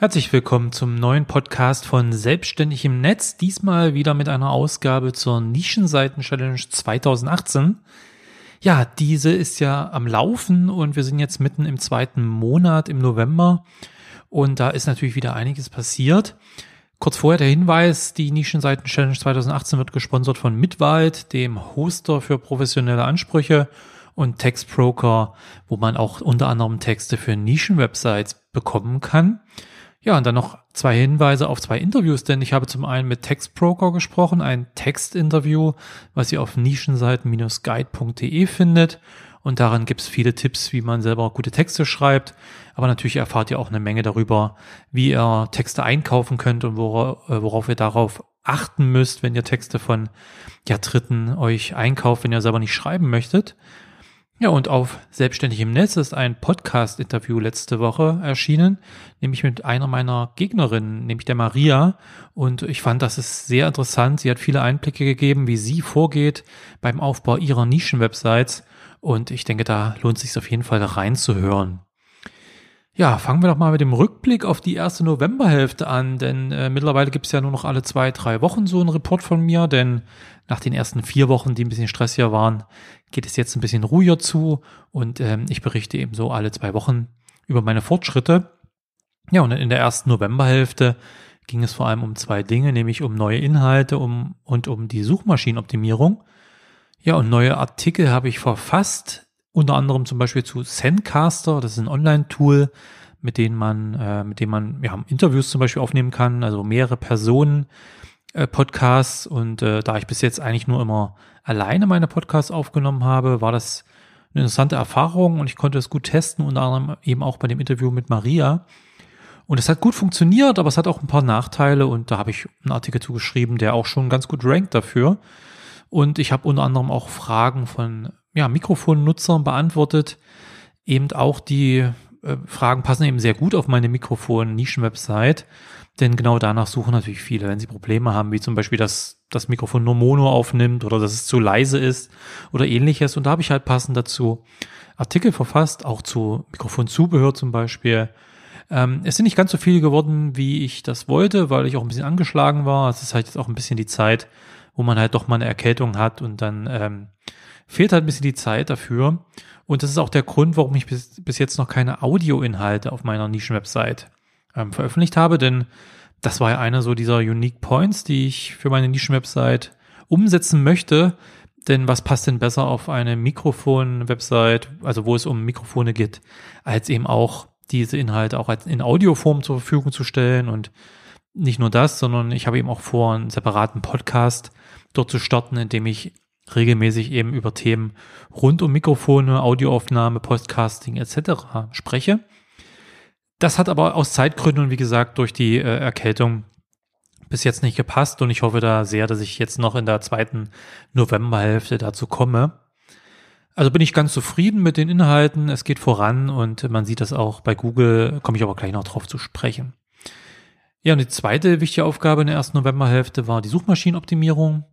Herzlich willkommen zum neuen Podcast von Selbstständig im Netz. Diesmal wieder mit einer Ausgabe zur Nischenseiten-Challenge 2018. Ja, diese ist ja am Laufen und wir sind jetzt mitten im zweiten Monat im November und da ist natürlich wieder einiges passiert. Kurz vorher der Hinweis, die Nischenseiten-Challenge 2018 wird gesponsert von Mitwald, dem Hoster für professionelle Ansprüche und Textbroker, wo man auch unter anderem Texte für Nischenwebsites bekommen kann. Ja, und dann noch zwei Hinweise auf zwei Interviews, denn ich habe zum einen mit Textbroker gesprochen, ein Textinterview, was ihr auf nischenseiten-guide.de findet. Und daran gibt es viele Tipps, wie man selber gute Texte schreibt. Aber natürlich erfahrt ihr auch eine Menge darüber, wie ihr Texte einkaufen könnt und worauf, äh, worauf ihr darauf achten müsst, wenn ihr Texte von ja, Dritten euch einkauft, wenn ihr selber nicht schreiben möchtet. Ja, und auf Selbstständig im Netz ist ein Podcast-Interview letzte Woche erschienen, nämlich mit einer meiner Gegnerinnen, nämlich der Maria. Und ich fand, das ist sehr interessant. Sie hat viele Einblicke gegeben, wie sie vorgeht beim Aufbau ihrer Nischen-Websites. Und ich denke, da lohnt es sich auf jeden Fall reinzuhören. Ja, fangen wir doch mal mit dem Rückblick auf die erste Novemberhälfte an, denn äh, mittlerweile gibt es ja nur noch alle zwei, drei Wochen so einen Report von mir, denn nach den ersten vier Wochen, die ein bisschen stressiger waren, geht es jetzt ein bisschen ruhiger zu und ähm, ich berichte eben so alle zwei Wochen über meine Fortschritte. Ja, und in der ersten Novemberhälfte ging es vor allem um zwei Dinge, nämlich um neue Inhalte um, und um die Suchmaschinenoptimierung. Ja, und neue Artikel habe ich verfasst unter anderem zum Beispiel zu Zencaster, das ist ein Online-Tool, mit dem man, äh, mit dem man ja, Interviews zum Beispiel aufnehmen kann, also mehrere Personen äh, Podcasts und äh, da ich bis jetzt eigentlich nur immer alleine meine Podcasts aufgenommen habe, war das eine interessante Erfahrung und ich konnte es gut testen, unter anderem eben auch bei dem Interview mit Maria. Und es hat gut funktioniert, aber es hat auch ein paar Nachteile und da habe ich einen Artikel zugeschrieben, der auch schon ganz gut rankt dafür. Und ich habe unter anderem auch Fragen von ja, Mikrofonnutzern beantwortet. Eben auch die äh, Fragen passen eben sehr gut auf meine Mikrofon-Nischen-Website, denn genau danach suchen natürlich viele, wenn sie Probleme haben, wie zum Beispiel, dass das Mikrofon nur Mono aufnimmt oder dass es zu leise ist oder ähnliches. Und da habe ich halt passend dazu Artikel verfasst, auch zu Mikrofonzubehör zum Beispiel. Ähm, es sind nicht ganz so viele geworden, wie ich das wollte, weil ich auch ein bisschen angeschlagen war. Es ist halt jetzt auch ein bisschen die Zeit, wo man halt doch mal eine Erkältung hat und dann ähm, fehlt halt ein bisschen die Zeit dafür. Und das ist auch der Grund, warum ich bis, bis jetzt noch keine Audioinhalte auf meiner Nischenwebsite ähm, veröffentlicht habe, denn das war ja einer so dieser Unique Points, die ich für meine Nischenwebsite umsetzen möchte. Denn was passt denn besser auf eine Mikrofon-Website, also wo es um Mikrofone geht, als eben auch diese Inhalte auch in Audioform zur Verfügung zu stellen und nicht nur das, sondern ich habe eben auch vor, einen separaten Podcast dort zu starten, in dem ich regelmäßig eben über Themen rund um Mikrofone, Audioaufnahme, Podcasting etc. spreche. Das hat aber aus Zeitgründen, wie gesagt, durch die äh, Erkältung bis jetzt nicht gepasst und ich hoffe da sehr, dass ich jetzt noch in der zweiten Novemberhälfte dazu komme. Also bin ich ganz zufrieden mit den Inhalten, es geht voran und man sieht das auch bei Google, komme ich aber gleich noch drauf zu sprechen. Ja, und die zweite wichtige Aufgabe in der ersten Novemberhälfte war die Suchmaschinenoptimierung.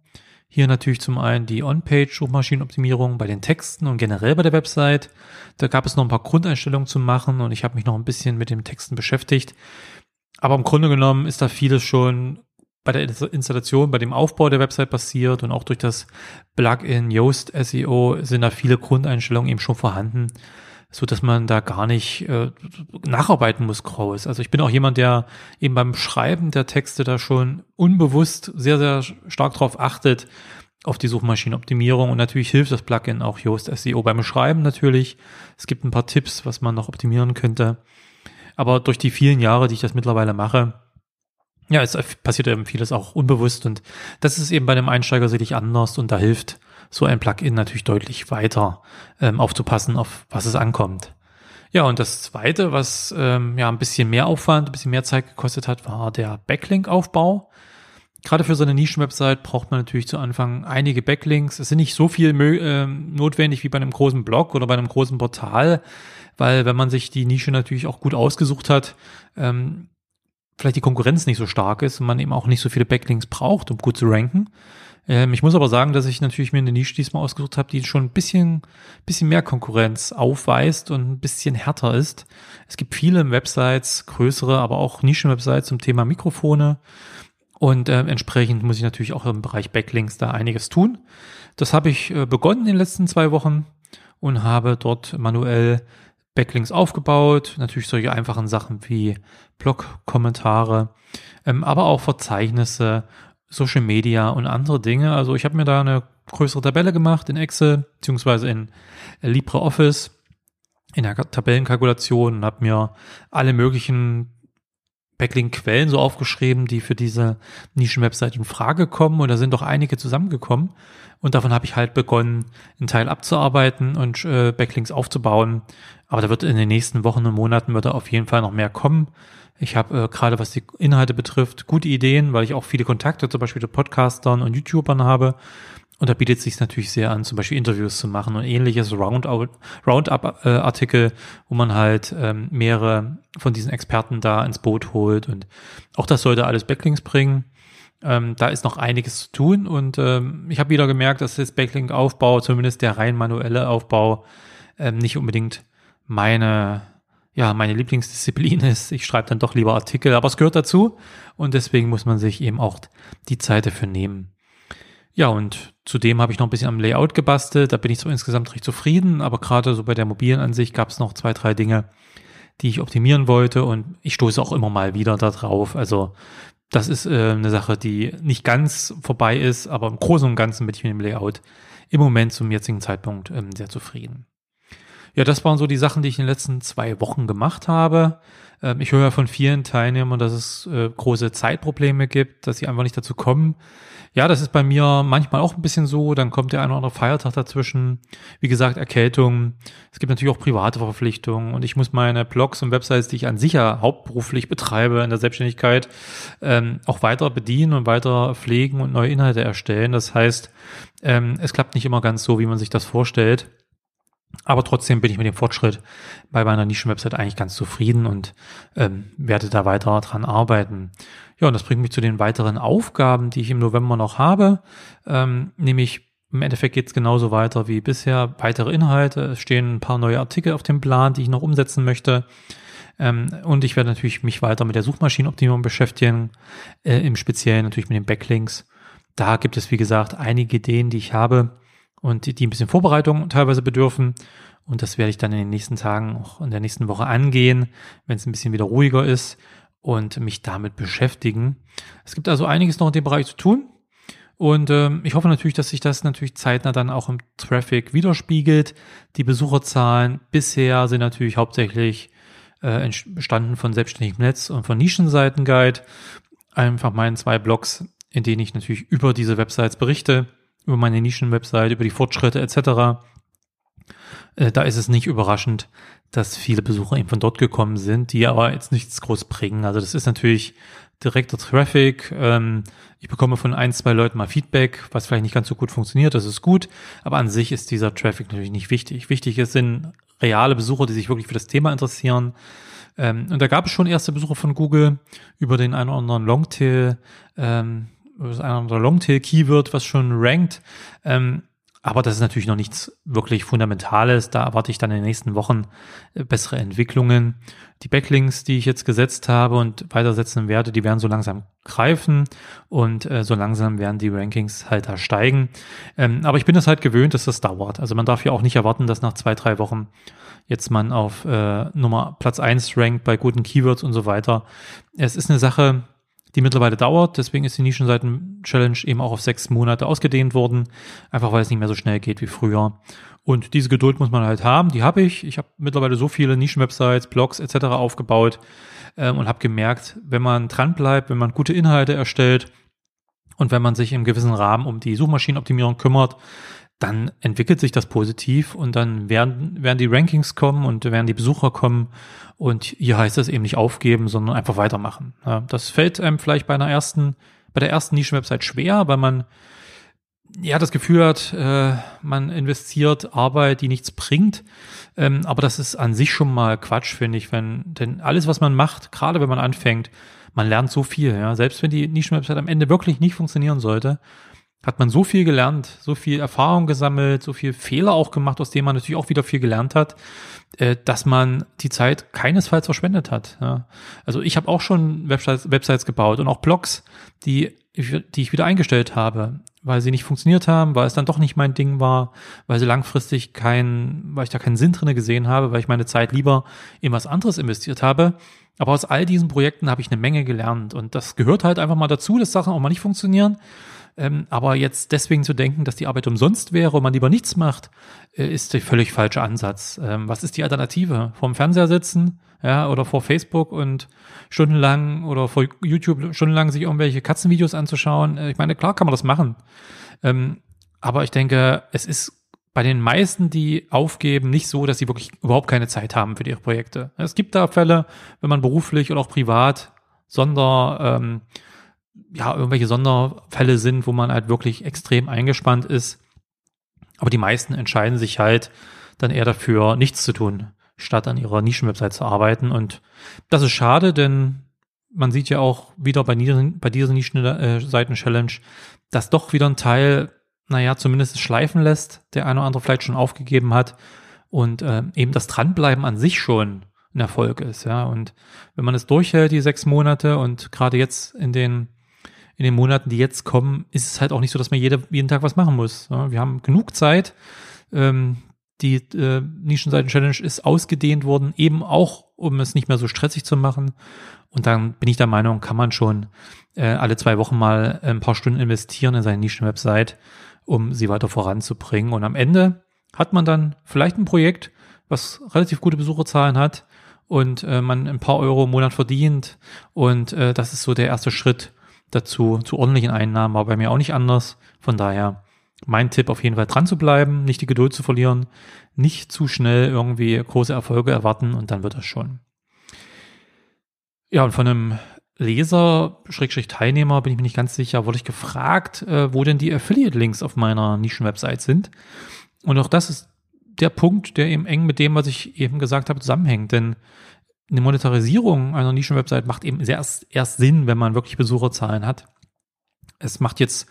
Hier natürlich zum einen die On-Page-Suchmaschinenoptimierung bei den Texten und generell bei der Website. Da gab es noch ein paar Grundeinstellungen zu machen und ich habe mich noch ein bisschen mit den Texten beschäftigt. Aber im Grunde genommen ist da vieles schon bei der Installation, bei dem Aufbau der Website passiert und auch durch das Plugin Yoast SEO sind da viele Grundeinstellungen eben schon vorhanden so dass man da gar nicht äh, nacharbeiten muss groß. Also ich bin auch jemand, der eben beim Schreiben der Texte da schon unbewusst sehr, sehr stark darauf achtet, auf die Suchmaschinenoptimierung und natürlich hilft das Plugin auch Yoast SEO beim Schreiben natürlich. Es gibt ein paar Tipps, was man noch optimieren könnte. Aber durch die vielen Jahre, die ich das mittlerweile mache, ja, es passiert eben vieles auch unbewusst und das ist eben bei einem Einsteiger sicherlich anders und da hilft so ein Plugin natürlich deutlich weiter ähm, aufzupassen, auf was es ankommt. Ja, und das zweite, was ähm, ja ein bisschen mehr Aufwand, ein bisschen mehr Zeit gekostet hat, war der Backlink-Aufbau. Gerade für so eine Nischenwebsite braucht man natürlich zu Anfang einige Backlinks. Es sind nicht so viel äh, notwendig wie bei einem großen Blog oder bei einem großen Portal, weil wenn man sich die Nische natürlich auch gut ausgesucht hat, ähm, vielleicht die Konkurrenz nicht so stark ist und man eben auch nicht so viele Backlinks braucht, um gut zu ranken. Ähm, ich muss aber sagen, dass ich natürlich mir eine Nische diesmal ausgesucht habe, die schon ein bisschen, bisschen mehr Konkurrenz aufweist und ein bisschen härter ist. Es gibt viele Websites, größere, aber auch Nischen-Websites zum Thema Mikrofone. Und äh, entsprechend muss ich natürlich auch im Bereich Backlinks da einiges tun. Das habe ich äh, begonnen in den letzten zwei Wochen und habe dort manuell Backlinks aufgebaut. Natürlich solche einfachen Sachen wie Blog-Kommentare, ähm, aber auch Verzeichnisse, Social Media und andere Dinge. Also ich habe mir da eine größere Tabelle gemacht in Excel beziehungsweise in LibreOffice in der Tabellenkalkulation und habe mir alle möglichen Backlink-Quellen so aufgeschrieben, die für diese Nischen-Website in Frage kommen. Und da sind doch einige zusammengekommen. Und davon habe ich halt begonnen, einen Teil abzuarbeiten und äh, Backlinks aufzubauen. Aber da wird in den nächsten Wochen und Monaten wird da auf jeden Fall noch mehr kommen. Ich habe äh, gerade, was die Inhalte betrifft, gute Ideen, weil ich auch viele Kontakte zum Beispiel zu Podcastern und YouTubern habe. Und da bietet es sich natürlich sehr an, zum Beispiel Interviews zu machen und ähnliches, Roundup-Artikel, wo man halt ähm, mehrere von diesen Experten da ins Boot holt. Und auch das sollte alles Backlinks bringen. Ähm, da ist noch einiges zu tun und ähm, ich habe wieder gemerkt, dass das Backlink-Aufbau, zumindest der rein manuelle Aufbau, ähm, nicht unbedingt meine ja, meine Lieblingsdisziplin ist, ich schreibe dann doch lieber Artikel, aber es gehört dazu und deswegen muss man sich eben auch die Zeit dafür nehmen. Ja, und zudem habe ich noch ein bisschen am Layout gebastelt. Da bin ich so insgesamt recht zufrieden, aber gerade so bei der mobilen Ansicht gab es noch zwei, drei Dinge, die ich optimieren wollte und ich stoße auch immer mal wieder da drauf. Also das ist äh, eine Sache, die nicht ganz vorbei ist, aber im Großen und Ganzen bin ich mit dem Layout im Moment zum jetzigen Zeitpunkt ähm, sehr zufrieden. Ja, das waren so die Sachen, die ich in den letzten zwei Wochen gemacht habe. Ähm, ich höre ja von vielen Teilnehmern, dass es äh, große Zeitprobleme gibt, dass sie einfach nicht dazu kommen, ja, das ist bei mir manchmal auch ein bisschen so. Dann kommt der ein oder andere Feiertag dazwischen. Wie gesagt, Erkältung. Es gibt natürlich auch private Verpflichtungen und ich muss meine Blogs und Websites, die ich an sich ja hauptberuflich betreibe in der Selbstständigkeit, ähm, auch weiter bedienen und weiter pflegen und neue Inhalte erstellen. Das heißt, ähm, es klappt nicht immer ganz so, wie man sich das vorstellt. Aber trotzdem bin ich mit dem Fortschritt bei meiner Nischen-Website eigentlich ganz zufrieden und ähm, werde da weiter dran arbeiten. Ja, und das bringt mich zu den weiteren Aufgaben, die ich im November noch habe. Ähm, nämlich im Endeffekt geht es genauso weiter wie bisher. Weitere Inhalte. Es stehen ein paar neue Artikel auf dem Plan, die ich noch umsetzen möchte. Ähm, und ich werde natürlich mich weiter mit der Suchmaschinenoptimierung beschäftigen. Äh, Im Speziellen natürlich mit den Backlinks. Da gibt es, wie gesagt, einige Ideen, die ich habe und die, ein bisschen Vorbereitung teilweise bedürfen. Und das werde ich dann in den nächsten Tagen, auch in der nächsten Woche angehen, wenn es ein bisschen wieder ruhiger ist und mich damit beschäftigen. Es gibt also einiges noch in dem Bereich zu tun. Und ähm, ich hoffe natürlich, dass sich das natürlich zeitnah dann auch im Traffic widerspiegelt. Die Besucherzahlen bisher sind natürlich hauptsächlich äh, entstanden von selbstständigem Netz und von Nischenseitenguide. Einfach meinen zwei Blogs, in denen ich natürlich über diese Websites berichte über meine Nischenwebsite, über die Fortschritte etc. Äh, da ist es nicht überraschend, dass viele Besucher eben von dort gekommen sind, die aber jetzt nichts groß bringen. Also das ist natürlich direkter Traffic. Ähm, ich bekomme von ein, zwei Leuten mal Feedback, was vielleicht nicht ganz so gut funktioniert, das ist gut, aber an sich ist dieser Traffic natürlich nicht wichtig. Wichtig ist, sind reale Besucher, die sich wirklich für das Thema interessieren. Ähm, und da gab es schon erste Besucher von Google über den einen oder anderen Longtail, ähm, das ein oder Longtail-Keyword, was schon rankt. Ähm, aber das ist natürlich noch nichts wirklich Fundamentales. Da erwarte ich dann in den nächsten Wochen äh, bessere Entwicklungen. Die Backlinks, die ich jetzt gesetzt habe und weitersetzen werde, die werden so langsam greifen und äh, so langsam werden die Rankings halt da steigen. Ähm, aber ich bin es halt gewöhnt, dass das dauert. Also man darf ja auch nicht erwarten, dass nach zwei, drei Wochen jetzt man auf äh, Nummer Platz eins rankt bei guten Keywords und so weiter. Es ist eine Sache, die mittlerweile dauert. Deswegen ist die Nischenseiten-Challenge eben auch auf sechs Monate ausgedehnt worden, einfach weil es nicht mehr so schnell geht wie früher. Und diese Geduld muss man halt haben, die habe ich. Ich habe mittlerweile so viele Nischenwebsites, Blogs etc. aufgebaut ähm, und habe gemerkt, wenn man dran bleibt, wenn man gute Inhalte erstellt und wenn man sich im gewissen Rahmen um die Suchmaschinenoptimierung kümmert, dann entwickelt sich das positiv und dann werden, werden die Rankings kommen und werden die Besucher kommen und hier heißt es eben nicht aufgeben, sondern einfach weitermachen. Ja, das fällt einem vielleicht bei einer ersten, bei der ersten Nischenwebsite schwer, weil man ja das Gefühl hat, äh, man investiert Arbeit, die nichts bringt. Ähm, aber das ist an sich schon mal Quatsch, finde ich, wenn, denn alles, was man macht, gerade wenn man anfängt, man lernt so viel, ja. Selbst wenn die Nischenwebsite am Ende wirklich nicht funktionieren sollte, hat man so viel gelernt, so viel Erfahrung gesammelt, so viel Fehler auch gemacht, aus denen man natürlich auch wieder viel gelernt hat, äh, dass man die Zeit keinesfalls verschwendet hat. Also ich habe auch schon Websites, Websites gebaut und auch Blogs, die, die ich wieder eingestellt habe, weil sie nicht funktioniert haben, weil es dann doch nicht mein Ding war, weil sie langfristig kein, weil ich da keinen Sinn drinne gesehen habe, weil ich meine Zeit lieber in was anderes investiert habe. Aber aus all diesen Projekten habe ich eine Menge gelernt und das gehört halt einfach mal dazu, dass Sachen auch mal nicht funktionieren. Ähm, aber jetzt deswegen zu denken, dass die Arbeit umsonst wäre und man lieber nichts macht, äh, ist der völlig falsche Ansatz. Ähm, was ist die Alternative? Vorm Fernseher sitzen, ja, oder vor Facebook und stundenlang oder vor YouTube stundenlang sich irgendwelche Katzenvideos anzuschauen. Äh, ich meine, klar kann man das machen. Ähm, aber ich denke, es ist bei den meisten, die aufgeben, nicht so, dass sie wirklich überhaupt keine Zeit haben für ihre Projekte. Es gibt da Fälle, wenn man beruflich oder auch privat Sonder, ähm, ja, irgendwelche Sonderfälle sind, wo man halt wirklich extrem eingespannt ist. Aber die meisten entscheiden sich halt dann eher dafür, nichts zu tun, statt an ihrer Nischenwebsite zu arbeiten. Und das ist schade, denn man sieht ja auch wieder bei, bei dieser Nischenseiten-Challenge, dass doch wieder ein Teil, naja, zumindest schleifen lässt, der eine oder andere vielleicht schon aufgegeben hat und äh, eben das Dranbleiben an sich schon ein Erfolg ist, ja. Und wenn man es durchhält, die sechs Monate und gerade jetzt in den in den Monaten, die jetzt kommen, ist es halt auch nicht so, dass man jede, jeden Tag was machen muss. Wir haben genug Zeit. Ähm, die äh, Nischenseiten-Challenge ist ausgedehnt worden, eben auch, um es nicht mehr so stressig zu machen. Und dann bin ich der Meinung, kann man schon äh, alle zwei Wochen mal ein paar Stunden investieren in seine Nischen-Website, um sie weiter voranzubringen. Und am Ende hat man dann vielleicht ein Projekt, was relativ gute Besucherzahlen hat und äh, man ein paar Euro im Monat verdient. Und äh, das ist so der erste Schritt, dazu zu ordentlichen Einnahmen, war bei mir auch nicht anders. Von daher mein Tipp auf jeden Fall dran zu bleiben, nicht die Geduld zu verlieren, nicht zu schnell irgendwie große Erfolge erwarten und dann wird das schon. Ja, und von einem Leser, Schrägstrich Teilnehmer, bin ich mir nicht ganz sicher, wurde ich gefragt, äh, wo denn die Affiliate-Links auf meiner Nischen-Website sind. Und auch das ist der Punkt, der eben eng mit dem, was ich eben gesagt habe, zusammenhängt. Denn eine Monetarisierung einer Nischenwebsite macht eben erst, erst Sinn, wenn man wirklich Besucherzahlen hat. Es macht jetzt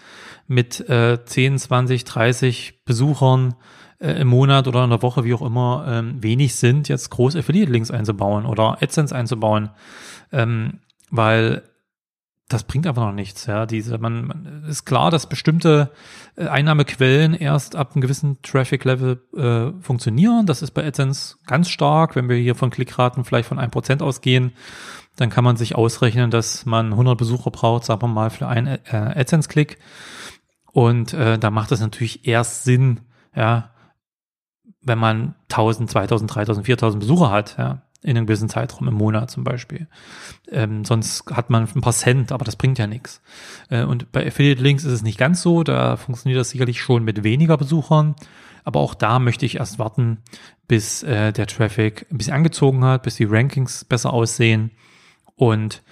mit äh, 10, 20, 30 Besuchern äh, im Monat oder in der Woche, wie auch immer, ähm, wenig sind, jetzt groß Affiliate-Links einzubauen oder AdSense einzubauen, ähm, weil das bringt einfach noch nichts. Ja, diese man, man ist klar, dass bestimmte äh, Einnahmequellen erst ab einem gewissen Traffic-Level äh, funktionieren. Das ist bei AdSense ganz stark. Wenn wir hier von Klickraten vielleicht von ein Prozent ausgehen, dann kann man sich ausrechnen, dass man 100 Besucher braucht, sagen wir mal, für einen äh, AdSense-Klick. Und äh, da macht es natürlich erst Sinn, ja, wenn man 1000, 2000, 3000, 4000 Besucher hat. Ja, in einem gewissen Zeitraum im Monat zum Beispiel. Ähm, sonst hat man ein paar Cent, aber das bringt ja nichts. Äh, und bei Affiliate Links ist es nicht ganz so, da funktioniert das sicherlich schon mit weniger Besuchern. Aber auch da möchte ich erst warten, bis äh, der Traffic ein bisschen angezogen hat, bis die Rankings besser aussehen. Und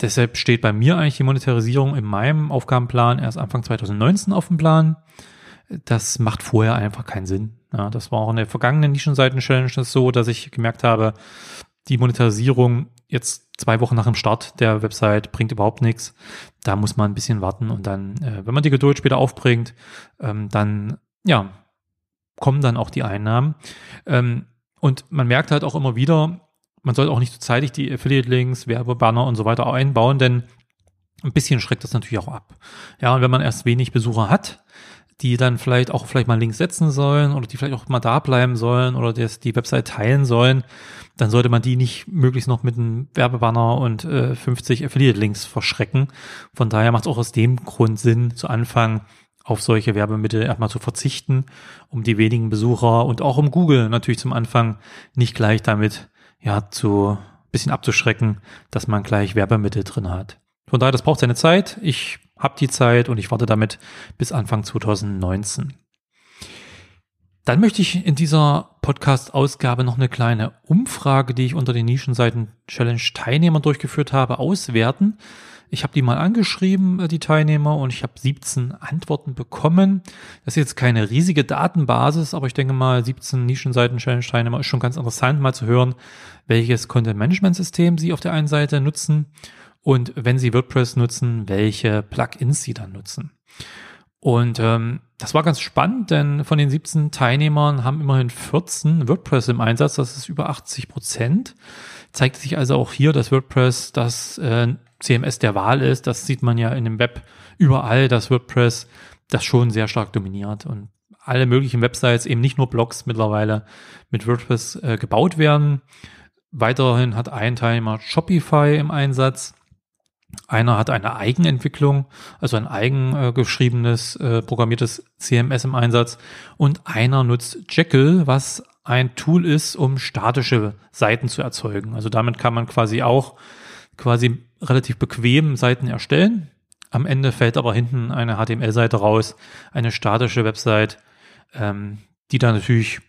deshalb steht bei mir eigentlich die Monetarisierung in meinem Aufgabenplan erst Anfang 2019 auf dem Plan. Das macht vorher einfach keinen Sinn. Ja, das war auch in der vergangenen Nischenseiten-Challenge so, dass ich gemerkt habe, die Monetarisierung jetzt zwei Wochen nach dem Start der Website bringt überhaupt nichts. Da muss man ein bisschen warten und dann, äh, wenn man die Geduld später aufbringt, ähm, dann, ja, kommen dann auch die Einnahmen. Ähm, und man merkt halt auch immer wieder, man sollte auch nicht so zeitig die Affiliate-Links, Werbebanner und so weiter einbauen, denn ein bisschen schreckt das natürlich auch ab. Ja, und wenn man erst wenig Besucher hat, die dann vielleicht auch vielleicht mal Links setzen sollen oder die vielleicht auch mal da bleiben sollen oder das, die Website teilen sollen, dann sollte man die nicht möglichst noch mit einem Werbebanner und äh, 50 Affiliate-Links verschrecken. Von daher macht es auch aus dem Grund Sinn, zu Anfang auf solche Werbemittel erstmal zu verzichten, um die wenigen Besucher und auch um Google natürlich zum Anfang nicht gleich damit ja zu bisschen abzuschrecken, dass man gleich Werbemittel drin hat. Von daher, das braucht seine Zeit. Ich habe die Zeit und ich warte damit bis Anfang 2019. Dann möchte ich in dieser Podcast-Ausgabe noch eine kleine Umfrage, die ich unter den Nischenseiten-Challenge-Teilnehmern durchgeführt habe, auswerten. Ich habe die mal angeschrieben, äh, die Teilnehmer, und ich habe 17 Antworten bekommen. Das ist jetzt keine riesige Datenbasis, aber ich denke mal, 17 Nischenseiten-Challenge-Teilnehmer ist schon ganz interessant, mal zu hören, welches Content-Management-System sie auf der einen Seite nutzen und wenn Sie WordPress nutzen, welche Plugins Sie dann nutzen. Und ähm, das war ganz spannend, denn von den 17 Teilnehmern haben immerhin 14 WordPress im Einsatz. Das ist über 80 Prozent. Zeigt sich also auch hier, dass WordPress das äh, CMS der Wahl ist. Das sieht man ja in dem Web überall, dass WordPress das schon sehr stark dominiert und alle möglichen Websites, eben nicht nur Blogs mittlerweile mit WordPress äh, gebaut werden. Weiterhin hat ein Teilnehmer Shopify im Einsatz. Einer hat eine Eigenentwicklung, also ein eigengeschriebenes, äh, programmiertes CMS im Einsatz. Und einer nutzt Jekyll, was ein Tool ist, um statische Seiten zu erzeugen. Also damit kann man quasi auch quasi relativ bequem Seiten erstellen. Am Ende fällt aber hinten eine HTML-Seite raus, eine statische Website, ähm, die dann natürlich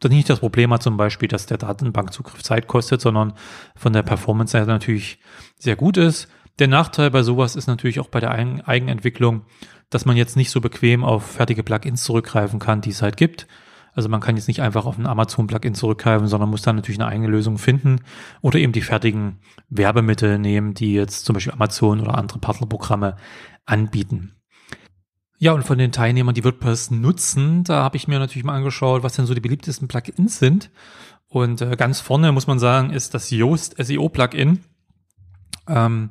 dann nicht das Problem hat zum Beispiel, dass der Datenbankzugriff Zeit kostet, sondern von der Performance-Seite natürlich sehr gut ist. Der Nachteil bei sowas ist natürlich auch bei der Eigenentwicklung, dass man jetzt nicht so bequem auf fertige Plugins zurückgreifen kann, die es halt gibt. Also man kann jetzt nicht einfach auf ein Amazon-Plugin zurückgreifen, sondern muss dann natürlich eine eigene Lösung finden oder eben die fertigen Werbemittel nehmen, die jetzt zum Beispiel Amazon oder andere Partnerprogramme anbieten. Ja, und von den Teilnehmern, die WordPress nutzen, da habe ich mir natürlich mal angeschaut, was denn so die beliebtesten Plugins sind. Und äh, ganz vorne muss man sagen, ist das Yoast SEO Plugin. Ähm,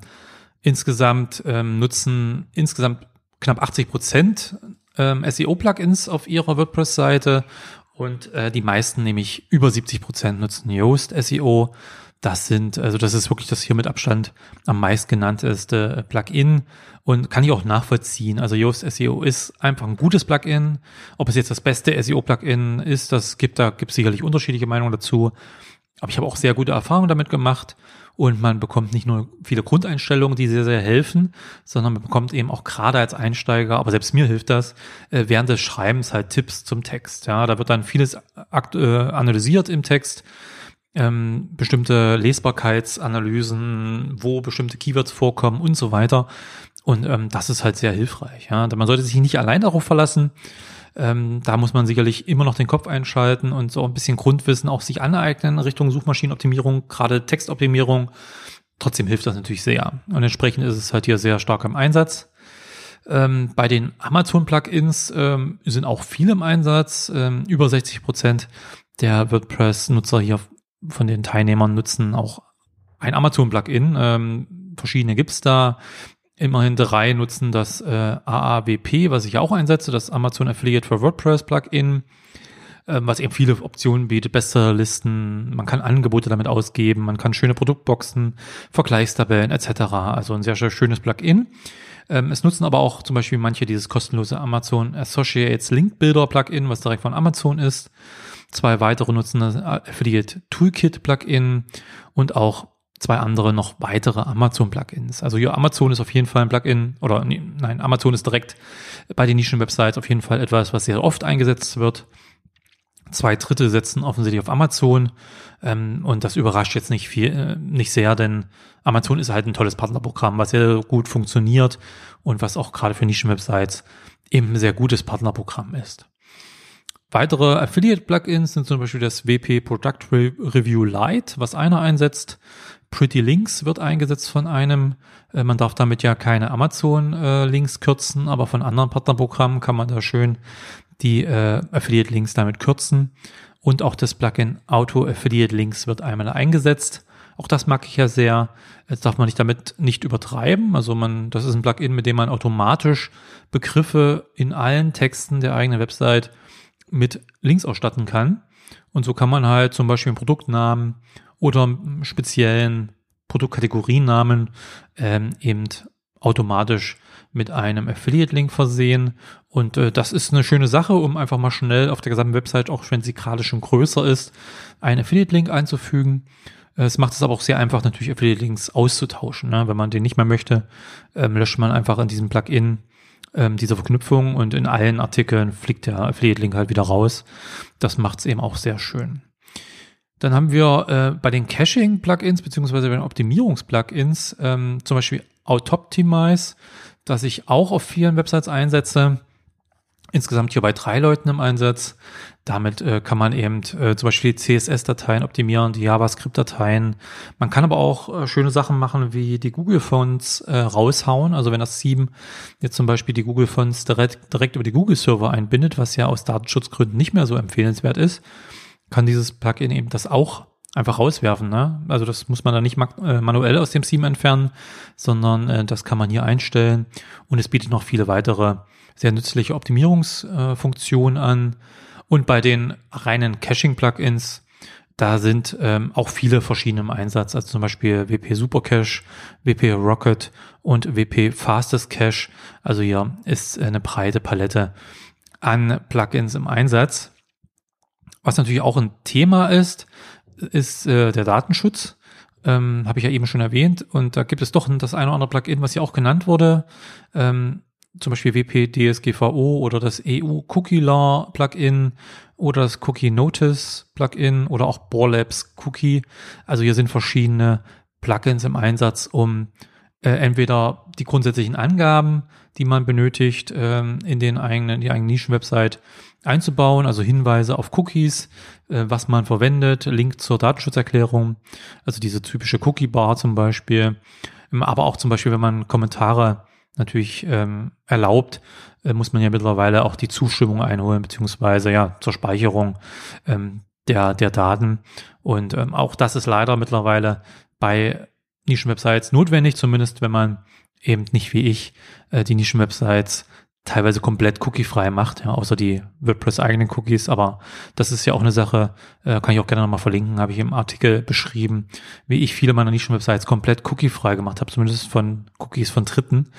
insgesamt ähm, nutzen insgesamt knapp 80 Prozent ähm, SEO-Plugins auf ihrer WordPress-Seite und äh, die meisten, nämlich über 70 Prozent, nutzen Yoast SEO. Das sind, also das ist wirklich das hier mit Abstand am meistgenannteste äh, Plugin und kann ich auch nachvollziehen. Also Yoast SEO ist einfach ein gutes Plugin. Ob es jetzt das beste SEO-Plugin ist, das gibt, da gibt sicherlich unterschiedliche Meinungen dazu. Aber ich habe auch sehr gute Erfahrungen damit gemacht und man bekommt nicht nur viele Grundeinstellungen, die sehr, sehr helfen, sondern man bekommt eben auch gerade als Einsteiger, aber selbst mir hilft das, äh, während des Schreibens halt Tipps zum Text. Ja, da wird dann vieles äh, analysiert im Text ähm, bestimmte Lesbarkeitsanalysen, wo bestimmte Keywords vorkommen und so weiter. Und ähm, das ist halt sehr hilfreich. Ja, man sollte sich nicht allein darauf verlassen. Ähm, da muss man sicherlich immer noch den Kopf einschalten und so ein bisschen Grundwissen auch sich aneignen Richtung Suchmaschinenoptimierung, gerade Textoptimierung. Trotzdem hilft das natürlich sehr. Und entsprechend ist es halt hier sehr stark im Einsatz. Ähm, bei den Amazon-Plugins ähm, sind auch viele im Einsatz. Ähm, über 60 Prozent der WordPress-Nutzer hier von den Teilnehmern nutzen auch ein Amazon-Plugin. Ähm, verschiedene gibt's da. Immerhin drei nutzen das äh, AAWP, was ich auch einsetze, das Amazon Affiliate for WordPress Plugin, äh, was eben viele Optionen bietet, bessere Listen, man kann Angebote damit ausgeben, man kann schöne Produktboxen, Vergleichstabellen etc. Also ein sehr, sehr schönes Plugin. Ähm, es nutzen aber auch zum Beispiel manche dieses kostenlose Amazon Associates Link Builder Plugin, was direkt von Amazon ist. Zwei weitere nutzen das Affiliate Toolkit Plugin und auch zwei andere noch weitere Amazon-Plugins. Also hier Amazon ist auf jeden Fall ein Plugin oder nein, Amazon ist direkt bei den Nischen-Websites auf jeden Fall etwas, was sehr oft eingesetzt wird. Zwei Drittel setzen offensichtlich auf Amazon ähm, und das überrascht jetzt nicht viel, äh, nicht sehr, denn Amazon ist halt ein tolles Partnerprogramm, was sehr gut funktioniert und was auch gerade für Nischen-Websites eben ein sehr gutes Partnerprogramm ist. Weitere Affiliate-Plugins sind zum Beispiel das WP Product Review Lite, was einer einsetzt. Pretty Links wird eingesetzt von einem. Äh, man darf damit ja keine Amazon-Links äh, kürzen, aber von anderen Partnerprogrammen kann man da schön die äh, Affiliate-Links damit kürzen. Und auch das Plugin Auto Affiliate Links wird einmal eingesetzt. Auch das mag ich ja sehr. Jetzt darf man nicht damit nicht übertreiben. Also man, das ist ein Plugin, mit dem man automatisch Begriffe in allen Texten der eigenen Website mit Links ausstatten kann. Und so kann man halt zum Beispiel einen Produktnamen oder einen speziellen Produktkategoriennamen ähm, eben automatisch mit einem Affiliate-Link versehen. Und äh, das ist eine schöne Sache, um einfach mal schnell auf der gesamten Website, auch wenn sie gerade schon größer ist, einen Affiliate-Link einzufügen. Es macht es aber auch sehr einfach, natürlich Affiliate-Links auszutauschen. Ne? Wenn man den nicht mehr möchte, ähm, löscht man einfach in diesem Plugin ähm, diese Verknüpfung und in allen Artikeln fliegt der Affiliate-Link halt wieder raus. Das macht es eben auch sehr schön. Dann haben wir äh, bei den Caching-Plugins beziehungsweise bei den Optimierungs-Plugins ähm, zum Beispiel Autoptimize, das ich auch auf vielen Websites einsetze. Insgesamt hier bei drei Leuten im Einsatz. Damit äh, kann man eben äh, zum Beispiel CSS-Dateien optimieren, die JavaScript-Dateien. Man kann aber auch äh, schöne Sachen machen, wie die Google-Fonts äh, raushauen. Also wenn das Theme jetzt zum Beispiel die Google-Fonts direkt, direkt über die Google-Server einbindet, was ja aus Datenschutzgründen nicht mehr so empfehlenswert ist, kann dieses Plugin eben das auch einfach rauswerfen. Ne? Also das muss man dann nicht äh, manuell aus dem Theme entfernen, sondern äh, das kann man hier einstellen. Und es bietet noch viele weitere sehr nützliche Optimierungsfunktionen äh, an. Und bei den reinen Caching-Plugins, da sind ähm, auch viele verschiedene im Einsatz, also zum Beispiel WP Supercache, WP Rocket und WP Fastest Cache. Also hier ist eine breite Palette an Plugins im Einsatz. Was natürlich auch ein Thema ist, ist äh, der Datenschutz. Ähm, Habe ich ja eben schon erwähnt. Und da gibt es doch das eine oder andere Plugin, was ja auch genannt wurde. Ähm, zum Beispiel WP DSGVO oder das EU Cookie Law Plugin oder das Cookie Notice Plugin oder auch Borlabs Cookie. Also hier sind verschiedene Plugins im Einsatz, um äh, entweder die grundsätzlichen Angaben, die man benötigt, ähm, in den eigenen, die eigene Nischenwebsite einzubauen, also Hinweise auf Cookies, äh, was man verwendet, Link zur Datenschutzerklärung, also diese typische Cookie Bar zum Beispiel, ähm, aber auch zum Beispiel, wenn man Kommentare natürlich ähm, erlaubt, äh, muss man ja mittlerweile auch die Zustimmung einholen, beziehungsweise ja zur Speicherung ähm, der, der Daten. Und ähm, auch das ist leider mittlerweile bei Nischenwebsites notwendig, zumindest wenn man eben nicht wie ich äh, die Nischenwebsites teilweise komplett cookiefrei macht, ja, außer die WordPress-eigenen Cookies. Aber das ist ja auch eine Sache, äh, kann ich auch gerne nochmal verlinken, habe ich im Artikel beschrieben, wie ich viele meiner Nischen-Websites komplett cookiefrei gemacht habe, zumindest von Cookies von Dritten.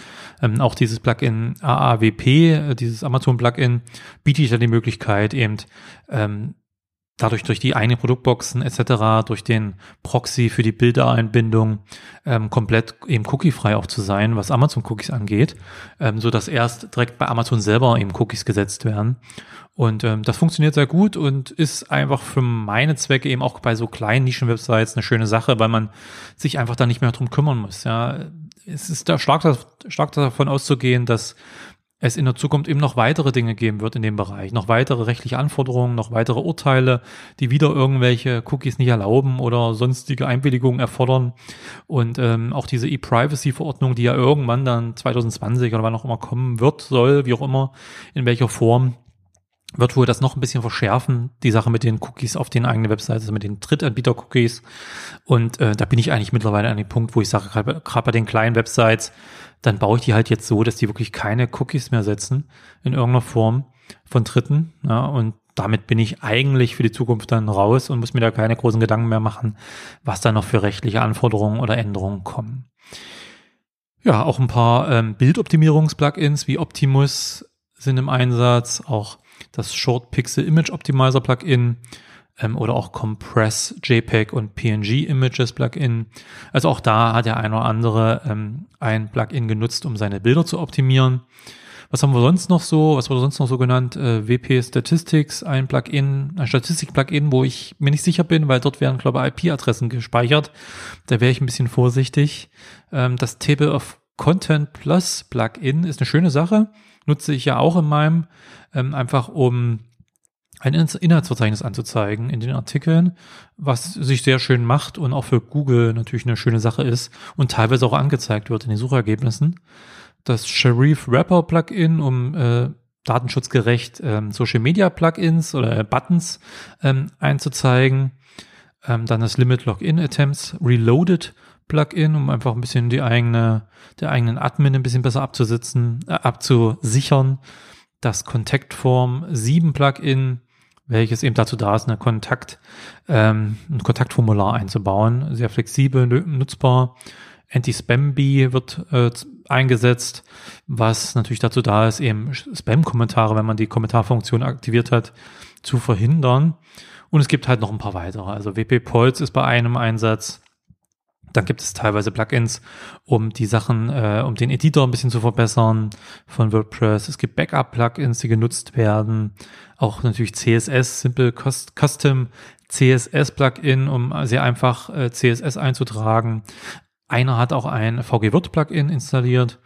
Ähm, auch dieses Plugin AAWP, äh, dieses Amazon-Plugin, bietet ja die Möglichkeit, eben ähm, dadurch durch die eigenen Produktboxen etc., durch den Proxy für die Bildereinbindung ähm, komplett eben cookiefrei auch zu sein, was Amazon-Cookies angeht, ähm, so dass erst direkt bei Amazon selber eben Cookies gesetzt werden. Und ähm, das funktioniert sehr gut und ist einfach für meine Zwecke eben auch bei so kleinen Nischen-Websites eine schöne Sache, weil man sich einfach da nicht mehr drum kümmern muss. Ja, es ist da stark, stark davon auszugehen, dass es in der Zukunft eben noch weitere Dinge geben wird in dem Bereich, noch weitere rechtliche Anforderungen, noch weitere Urteile, die wieder irgendwelche Cookies nicht erlauben oder sonstige Einwilligungen erfordern. Und ähm, auch diese E-Privacy-Verordnung, die ja irgendwann dann 2020 oder wann auch immer kommen wird, soll, wie auch immer, in welcher Form, wird wohl das noch ein bisschen verschärfen, die Sache mit den Cookies auf den eigenen Websites, also mit den Drittanbieter-Cookies. Und äh, da bin ich eigentlich mittlerweile an dem Punkt, wo ich sage, gerade bei den kleinen Websites, dann baue ich die halt jetzt so, dass die wirklich keine Cookies mehr setzen in irgendeiner Form von Dritten. Ja, und damit bin ich eigentlich für die Zukunft dann raus und muss mir da keine großen Gedanken mehr machen, was da noch für rechtliche Anforderungen oder Änderungen kommen. Ja, auch ein paar ähm, Bildoptimierungs-Plugins wie Optimus sind im Einsatz, auch das Short Pixel Image Optimizer Plugin ähm, oder auch Compress JPEG und PNG Images Plugin. Also auch da hat der ein oder andere ähm, ein Plugin genutzt, um seine Bilder zu optimieren. Was haben wir sonst noch so? Was wurde sonst noch so genannt? Äh, WP Statistics, ein Plugin, ein Statistik-Plugin, wo ich mir nicht sicher bin, weil dort werden, glaube ich, IP-Adressen gespeichert. Da wäre ich ein bisschen vorsichtig. Ähm, das Table of Content Plus Plugin ist eine schöne Sache. Nutze ich ja auch in meinem, ähm, einfach um ein Inhaltsverzeichnis anzuzeigen in den Artikeln, was sich sehr schön macht und auch für Google natürlich eine schöne Sache ist und teilweise auch angezeigt wird in den Suchergebnissen. Das Sharif Wrapper Plugin, um äh, datenschutzgerecht ähm, Social Media Plugins oder äh, Buttons ähm, einzuzeigen. Ähm, dann das Limit Login Attempts Reloaded Plugin, um einfach ein bisschen die eigene, der eigenen Admin ein bisschen besser abzusitzen, äh, abzusichern. Das Contact Form 7 Plugin, welches eben dazu da ist, eine Kontakt, ähm, ein Kontaktformular einzubauen. Sehr flexibel, nutzbar. Anti-Spam-Bee wird äh, eingesetzt, was natürlich dazu da ist, eben Spam-Kommentare, wenn man die Kommentarfunktion aktiviert hat, zu verhindern. Und es gibt halt noch ein paar weitere. Also WP Pulse ist bei einem Einsatz. Dann gibt es teilweise Plugins, um die Sachen, äh, um den Editor ein bisschen zu verbessern von WordPress. Es gibt Backup-Plugins, die genutzt werden. Auch natürlich CSS, Simple Custom CSS-Plugin, um sehr einfach äh, CSS einzutragen. Einer hat auch ein VG-Word-Plugin installiert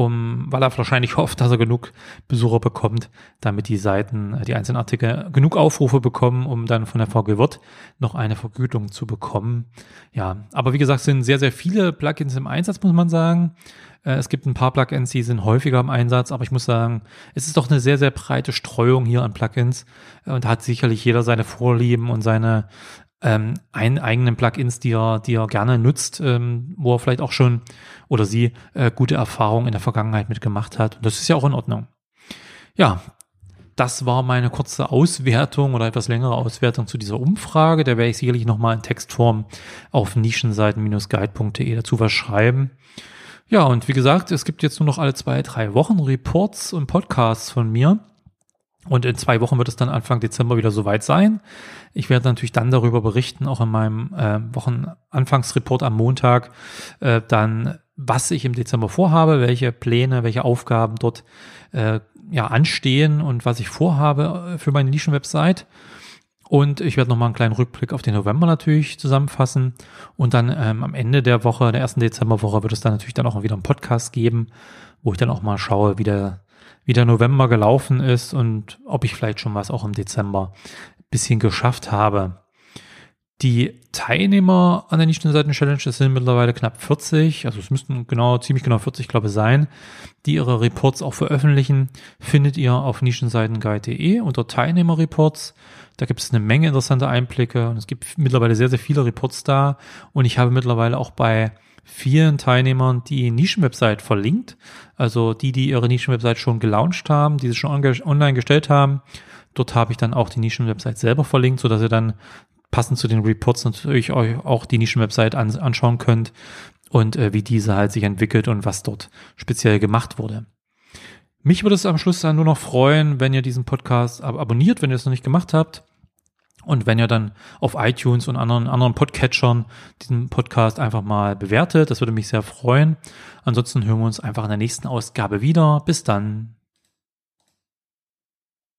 um, weil er wahrscheinlich hofft, dass er genug Besucher bekommt, damit die Seiten, äh, die einzelnen Artikel genug Aufrufe bekommen, um dann von der VG Wirt noch eine Vergütung zu bekommen. Ja, aber wie gesagt, sind sehr, sehr viele Plugins im Einsatz, muss man sagen. Äh, es gibt ein paar Plugins, die sind häufiger im Einsatz, aber ich muss sagen, es ist doch eine sehr, sehr breite Streuung hier an Plugins und hat sicherlich jeder seine Vorlieben und seine ähm, einen eigenen Plugins, die er, die er gerne nutzt, ähm, wo er vielleicht auch schon oder sie äh, gute Erfahrungen in der Vergangenheit mitgemacht hat. Und das ist ja auch in Ordnung. Ja, das war meine kurze Auswertung oder etwas längere Auswertung zu dieser Umfrage. Da werde ich sicherlich nochmal in Textform auf nischenseiten-guide.de dazu was schreiben. Ja, und wie gesagt, es gibt jetzt nur noch alle zwei, drei Wochen Reports und Podcasts von mir. Und in zwei Wochen wird es dann Anfang Dezember wieder soweit sein. Ich werde natürlich dann darüber berichten, auch in meinem äh, Wochenanfangsreport am Montag, äh, dann, was ich im Dezember vorhabe, welche Pläne, welche Aufgaben dort äh, ja anstehen und was ich vorhabe äh, für meine Nischenwebsite. Und ich werde nochmal einen kleinen Rückblick auf den November natürlich zusammenfassen. Und dann ähm, am Ende der Woche, der ersten Dezemberwoche, wird es dann natürlich dann auch wieder einen Podcast geben, wo ich dann auch mal schaue, wie der wie der November gelaufen ist und ob ich vielleicht schon was auch im Dezember bisschen geschafft habe. Die Teilnehmer an der Nischenseiten-Challenge, das sind mittlerweile knapp 40, also es müssten genau, ziemlich genau 40, glaube ich, sein, die ihre Reports auch veröffentlichen, findet ihr auf nischenseitenguide.de unter Teilnehmerreports. Da gibt es eine Menge interessanter Einblicke und es gibt mittlerweile sehr, sehr viele Reports da und ich habe mittlerweile auch bei vielen Teilnehmern die Nischenwebsite verlinkt. Also die, die ihre Nischenwebsite schon gelauncht haben, die sie schon online gestellt haben. Dort habe ich dann auch die Nischenwebsite selber verlinkt, so dass ihr dann passend zu den Reports natürlich euch auch die Nischenwebsite an, anschauen könnt und äh, wie diese halt sich entwickelt und was dort speziell gemacht wurde. Mich würde es am Schluss dann nur noch freuen, wenn ihr diesen Podcast ab abonniert, wenn ihr es noch nicht gemacht habt. Und wenn ihr dann auf iTunes und anderen, anderen Podcatchern diesen Podcast einfach mal bewertet, das würde mich sehr freuen. Ansonsten hören wir uns einfach in der nächsten Ausgabe wieder. Bis dann.